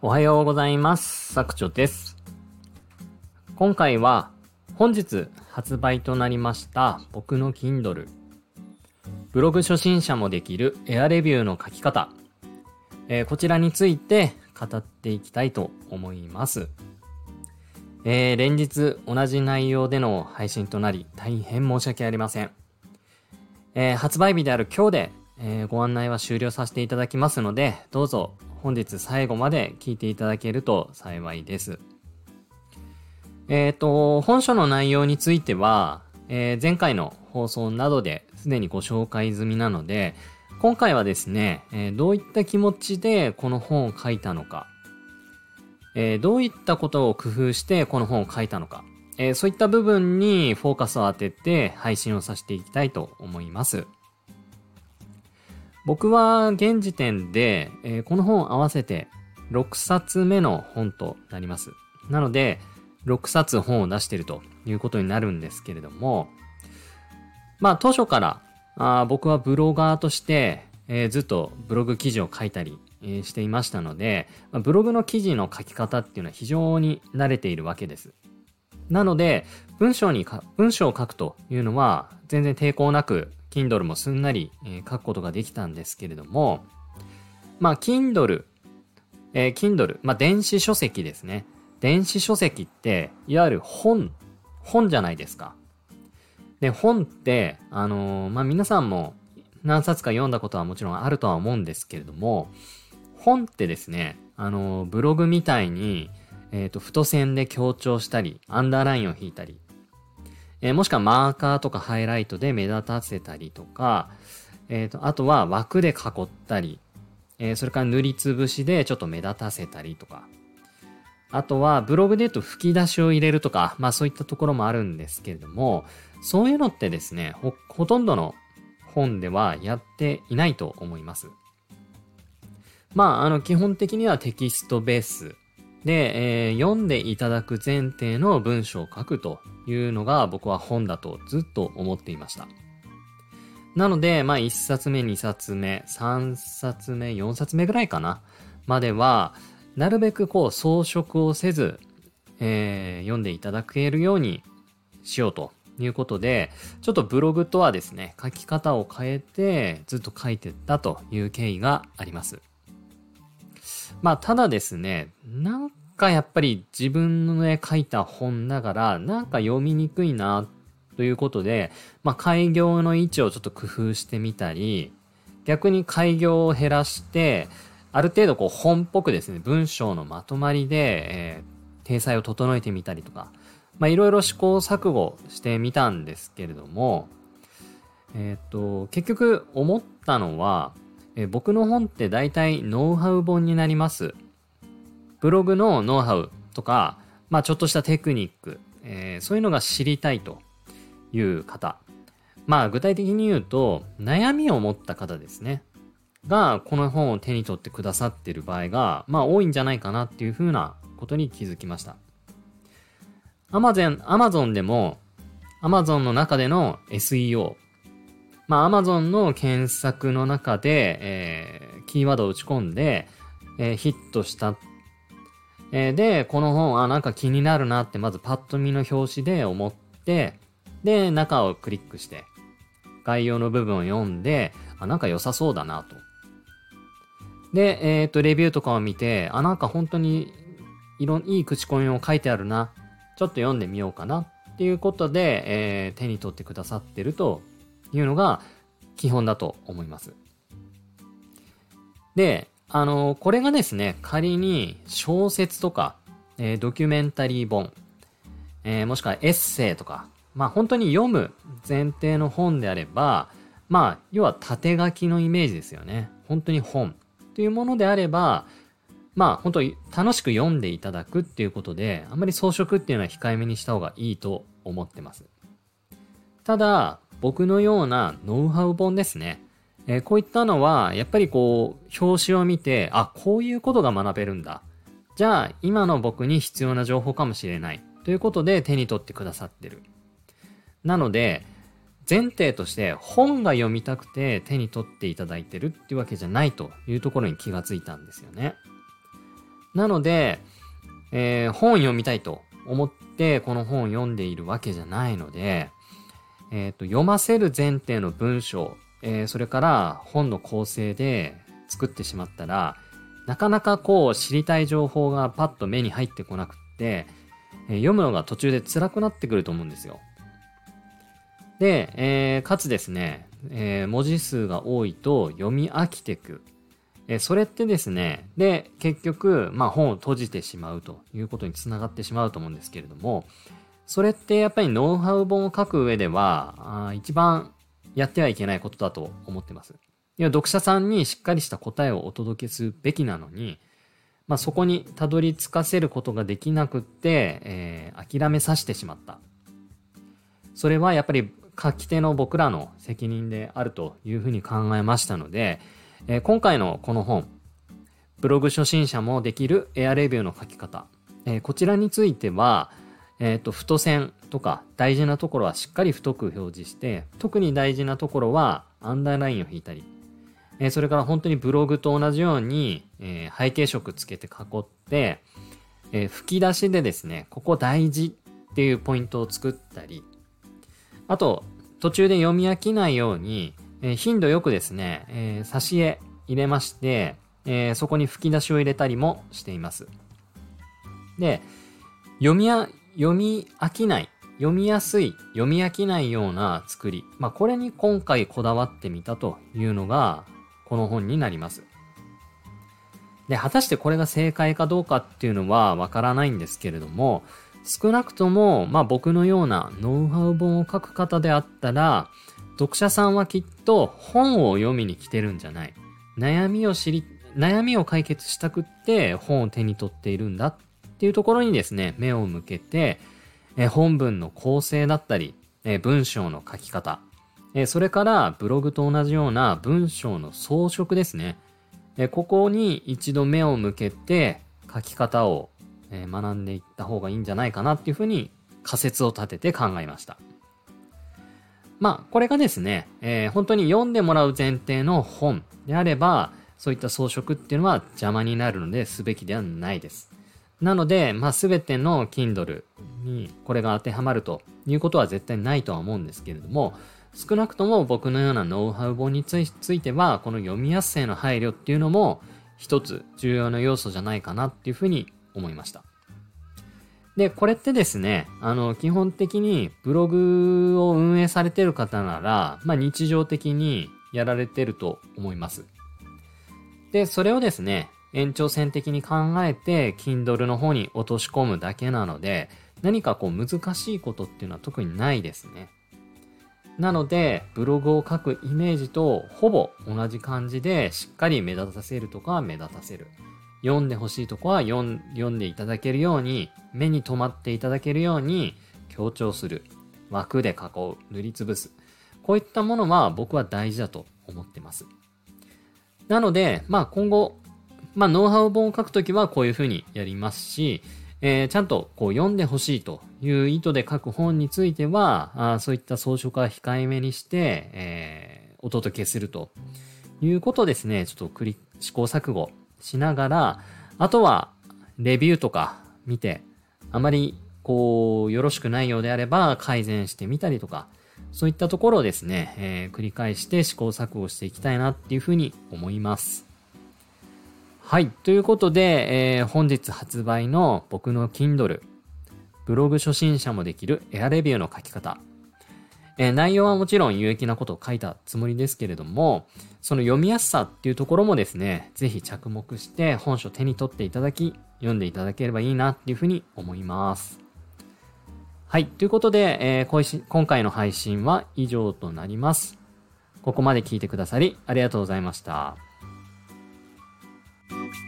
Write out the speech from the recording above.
おはようございます。作長です。今回は本日発売となりました僕の Kindle ブログ初心者もできるエアレビューの書き方、えー、こちらについて語っていきたいと思います。えー、連日同じ内容での配信となり大変申し訳ありません。えー、発売日である今日で、えご案内は終了させていただきますので、どうぞ本日最後まで聞いていただけると幸いです。えっ、ー、と、本書の内容については、えー、前回の放送などですでにご紹介済みなので、今回はですね、えー、どういった気持ちでこの本を書いたのか、えー、どういったことを工夫してこの本を書いたのか、え、そういった部分にフォーカスを当てて配信をさせていきたいと思います。僕は現時点で、えー、この本合わせて6冊目の本となります。なので、6冊本を出しているということになるんですけれども、まあ当初からあ僕はブロガーとして、えー、ずっとブログ記事を書いたり、えー、していましたので、まあ、ブログの記事の書き方っていうのは非常に慣れているわけです。なので、文章にか、文章を書くというのは全然抵抗なく Kindle もすんなり、えー、書くことができたんですけれども、まあ、Kindle、えー、Kindle、まあ、電子書籍ですね。電子書籍って、いわゆる本、本じゃないですか。で、本って、あのー、まあ、皆さんも何冊か読んだことはもちろんあるとは思うんですけれども、本ってですね、あのー、ブログみたいに、えっ、ー、と、太線で強調したり、アンダーラインを引いたり、えー、もしくはマーカーとかハイライトで目立たせたりとか、えっ、ー、と、あとは枠で囲ったり、えー、それから塗りつぶしでちょっと目立たせたりとか、あとはブログで言うと吹き出しを入れるとか、まあそういったところもあるんですけれども、そういうのってですね、ほ、ほとんどの本ではやっていないと思います。まあ、あの、基本的にはテキストベースで、えー、読んでいただく前提の文章を書くというのが僕は本だとずっと思っていました。なので、まあ1冊目、2冊目、3冊目、4冊目ぐらいかなまでは、なるべくこう装飾をせず、えー、読んでいただけるようにしようということで、ちょっとブログとはですね、書き方を変えてずっと書いてったという経緯があります。まあ、ただですね、なんかやっぱり自分のね、書いた本ながら、なんか読みにくいな、ということで、まあ、開業の位置をちょっと工夫してみたり、逆に開業を減らして、ある程度こう本っぽくですね、文章のまとまりで、えー、体裁を整えてみたりとか、まあ、いろいろ試行錯誤してみたんですけれども、えっ、と、結局思ったのは、え僕の本って大体ノウハウ本になります。ブログのノウハウとか、まあちょっとしたテクニック、えー、そういうのが知りたいという方。まあ具体的に言うと、悩みを持った方ですね。が、この本を手に取ってくださっている場合が、まあ多いんじゃないかなっていうふうなことに気づきました。アマゾン、アマゾンでも、アマゾンの中での SEO、まあ、Amazon の検索の中で、えー、キーワードを打ち込んで、えー、ヒットした。えー、で、この本、あ、なんか気になるなって、まずパッと見の表紙で思って、で、中をクリックして、概要の部分を読んで、あ、なんか良さそうだなと。で、えっ、ー、と、レビューとかを見て、あ、なんか本当に、いろん、いい口コミを書いてあるな。ちょっと読んでみようかな。っていうことで、えー、手に取ってくださってるというのが基本だと思います。で、あの、これがですね、仮に小説とか、えー、ドキュメンタリー本、えー、もしくはエッセイとか、まあ本当に読む前提の本であれば、まあ、要は縦書きのイメージですよね。本当に本というものであれば、まあ本当に楽しく読んでいただくっていうことで、あんまり装飾っていうのは控えめにした方がいいと思ってます。ただ、僕のようなノウハウ本ですね。えー、こういったのは、やっぱりこう、表紙を見て、あ、こういうことが学べるんだ。じゃあ、今の僕に必要な情報かもしれない。ということで手に取ってくださってる。なので、前提として本が読みたくて手に取っていただいてるっていうわけじゃないというところに気がついたんですよね。なので、えー、本読みたいと思ってこの本を読んでいるわけじゃないので、えっ、ー、と、読ませる前提の文章、えー、それから本の構成で作ってしまったら、なかなかこう知りたい情報がパッと目に入ってこなくって、えー、読むのが途中で辛くなってくると思うんですよ。で、えー、かつですね、え、文字数が多いと読み飽きてく。え、それってですね、で、結局、まあ本を閉じてしまうということにつながってしまうと思うんですけれども、それってやっぱりノウハウ本を書く上では、あ一番やってはいけないことだと思ってます。いや、読者さんにしっかりした答えをお届けすべきなのに、まあ、そこにたどり着かせることができなくって、えー、諦めさせてしまった。それはやっぱり書き手の僕らの責任であるというふうに考えましたので、えー、今回のこの本、ブログ初心者もできるエアレビューの書き方、えー、こちらについては、えっ、ー、と、太線とか大事なところはしっかり太く表示して、特に大事なところはアンダーラインを引いたり、えー、それから本当にブログと同じように、えー、背景色つけて囲って、えー、吹き出しでですね、ここ大事っていうポイントを作ったり、あと、途中で読み飽きないように、えー、頻度よくですね、えー、挿絵入れまして、えー、そこに吹き出しを入れたりもしています。で、読みや、読み飽きない、読みやすい、読み飽きないような作り。まあ、これに今回こだわってみたというのが、この本になります。で、果たしてこれが正解かどうかっていうのはわからないんですけれども、少なくとも、まあ僕のようなノウハウ本を書く方であったら、読者さんはきっと本を読みに来てるんじゃない。悩みを知り、悩みを解決したくって本を手に取っているんだっっていうところにですね、目を向けて、え本文の構成だったり、え文章の書き方、えそれからブログと同じような文章の装飾ですね。えここに一度目を向けて書き方をえ、学んでいった方がいいんじゃないかなっていうふうに仮説を立てて考えました。まあ、これがですね、えー、本当に読んでもらう前提の本であれば、そういった装飾っていうのは邪魔になるのですべきではないです。なので、まあ、すべての Kindle にこれが当てはまるということは絶対ないとは思うんですけれども、少なくとも僕のようなノウハウ本については、この読みやすさへの配慮っていうのも一つ重要な要素じゃないかなっていうふうに思いました。で、これってですね、あの、基本的にブログを運営されてる方なら、まあ日常的にやられてると思います。で、それをですね、延長線的に考えて、Kindle の方に落とし込むだけなので、何かこう難しいことっていうのは特にないですね。なので、ブログを書くイメージとほぼ同じ感じで、しっかり目立たせるとか目立たせる。読んでほしいとこは読んでいただけるように、目に留まっていただけるように強調する。枠で囲う。塗りつぶす。こういったものは僕は大事だと思ってます。なので、まあ今後、まあノウハウ本を書くときはこういうふうにやりますし、えー、ちゃんとこう読んでほしいという意図で書く本については、あそういった装飾は控えめにして、えー、お届けするということですね、ちょっと繰り試行錯誤しながら、あとは、レビューとか見て、あまり、こう、よろしくないようであれば改善してみたりとか、そういったところをですね、えー、繰り返して試行錯誤していきたいなっていうふうに思います。はい。ということで、えー、本日発売の僕の Kindle、ブログ初心者もできるエアレビューの書き方、えー、内容はもちろん有益なことを書いたつもりですけれども、その読みやすさっていうところもですね、ぜひ着目して本書手に取っていただき、読んでいただければいいなっていうふうに思います。はい。ということで、えー、今回の配信は以上となります。ここまで聞いてくださりありがとうございました。Thank you.